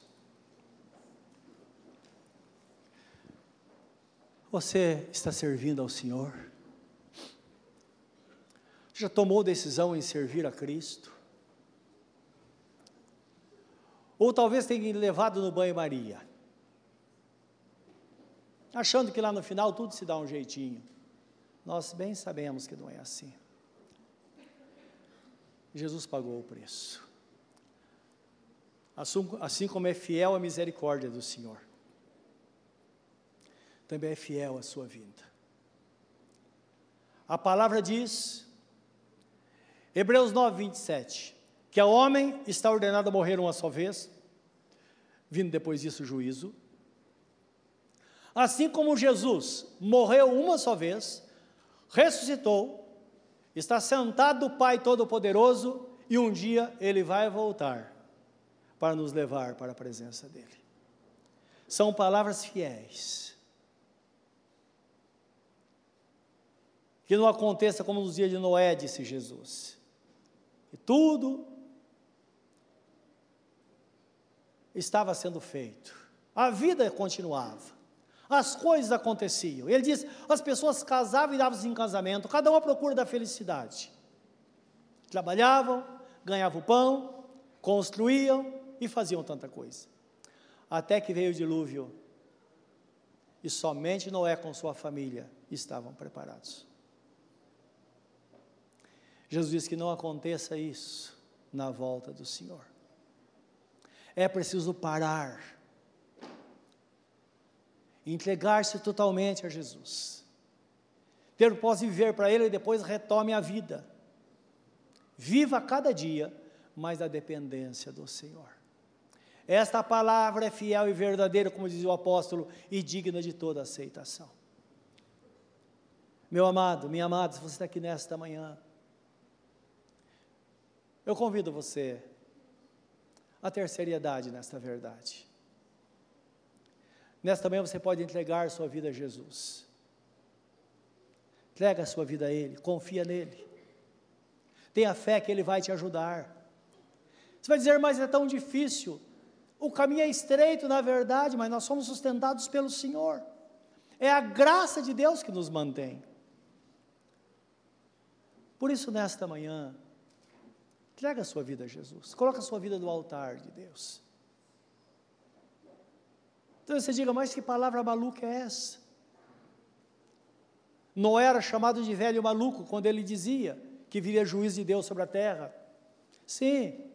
Você está servindo ao Senhor? Já tomou decisão em servir a Cristo? Ou talvez tenha levado no banho-maria, achando que lá no final tudo se dá um jeitinho. Nós bem sabemos que não é assim. Jesus pagou o preço assim como é fiel a misericórdia do Senhor, também é fiel a sua vinda. A palavra diz, Hebreus 9, 27, que o homem está ordenado a morrer uma só vez, vindo depois disso o juízo. Assim como Jesus morreu uma só vez, ressuscitou, está sentado do Pai Todo-Poderoso e um dia ele vai voltar para nos levar para a presença dEle. São palavras fiéis. Que não aconteça como nos dias de Noé, disse Jesus. E tudo estava sendo feito. A vida continuava. As coisas aconteciam. Ele diz: as pessoas casavam e davam-se em casamento, cada um à procura da felicidade. Trabalhavam, ganhavam pão, construíam, e faziam tanta coisa. Até que veio o dilúvio e somente Noé com sua família estavam preparados. Jesus disse que não aconteça isso na volta do Senhor. É preciso parar, entregar-se totalmente a Jesus, ter o pós viver para Ele e depois retome a vida. Viva cada dia mais a dependência do Senhor. Esta palavra é fiel e verdadeira, como diz o apóstolo, e digna de toda aceitação. Meu amado, minha amada, se você está aqui nesta manhã, eu convido você a ter seriedade nesta verdade. Nesta manhã você pode entregar sua vida a Jesus. Entrega a sua vida a Ele, confia nele. Tenha fé que Ele vai te ajudar. Você vai dizer, mas é tão difícil. O caminho é estreito, na verdade, mas nós somos sustentados pelo Senhor. É a graça de Deus que nos mantém. Por isso, nesta manhã, entrega a sua vida a Jesus. Coloca a sua vida no altar de Deus. Então você diga, mas que palavra maluca é essa? Noé era chamado de velho maluco quando ele dizia que viria juízo de Deus sobre a terra. Sim,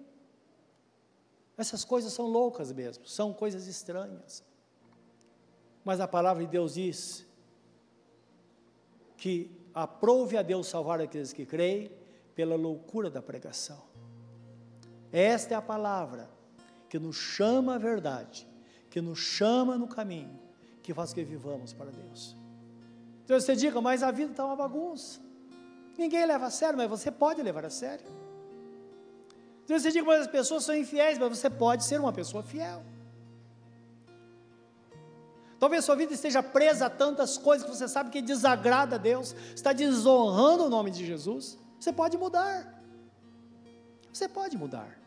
essas coisas são loucas mesmo, são coisas estranhas. Mas a palavra de Deus diz que aprove a Deus salvar aqueles que creem pela loucura da pregação. Esta é a palavra que nos chama à verdade, que nos chama no caminho, que faz que vivamos para Deus. Então você diga, mas a vida está uma bagunça. Ninguém leva a sério, mas você pode levar a sério. Então você diz que as pessoas são infiéis, mas você pode ser uma pessoa fiel. Talvez sua vida esteja presa a tantas coisas que você sabe que desagrada a Deus, está desonrando o nome de Jesus. Você pode mudar. Você pode mudar.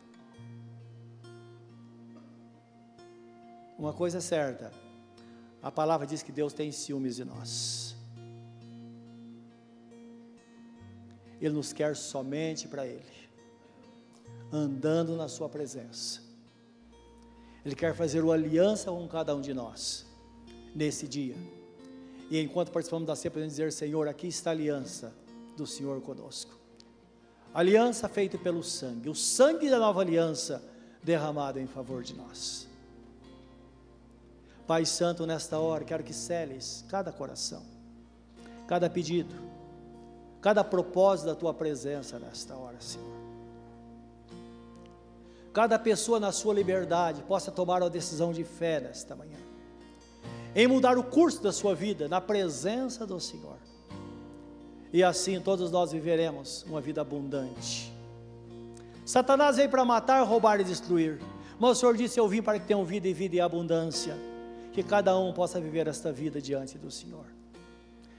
Uma coisa é certa: a palavra diz que Deus tem ciúmes de nós. Ele nos quer somente para Ele andando na Sua presença. Ele quer fazer uma aliança com cada um de nós, nesse dia. E enquanto participamos da ceia, podemos dizer: Senhor, aqui está a aliança do Senhor conosco. Aliança feita pelo sangue, o sangue da nova aliança derramado em favor de nós. Pai Santo, nesta hora, quero que seles cada coração, cada pedido, cada propósito da tua presença nesta hora, Senhor cada pessoa na sua liberdade possa tomar uma decisão de fé nesta manhã, em mudar o curso da sua vida na presença do Senhor. E assim todos nós viveremos uma vida abundante. Satanás veio para matar, roubar e destruir. Mas o Senhor disse: Eu vim para que tenham vida e vida em abundância. Que cada um possa viver esta vida diante do Senhor.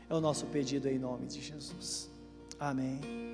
É o nosso pedido em nome de Jesus. Amém.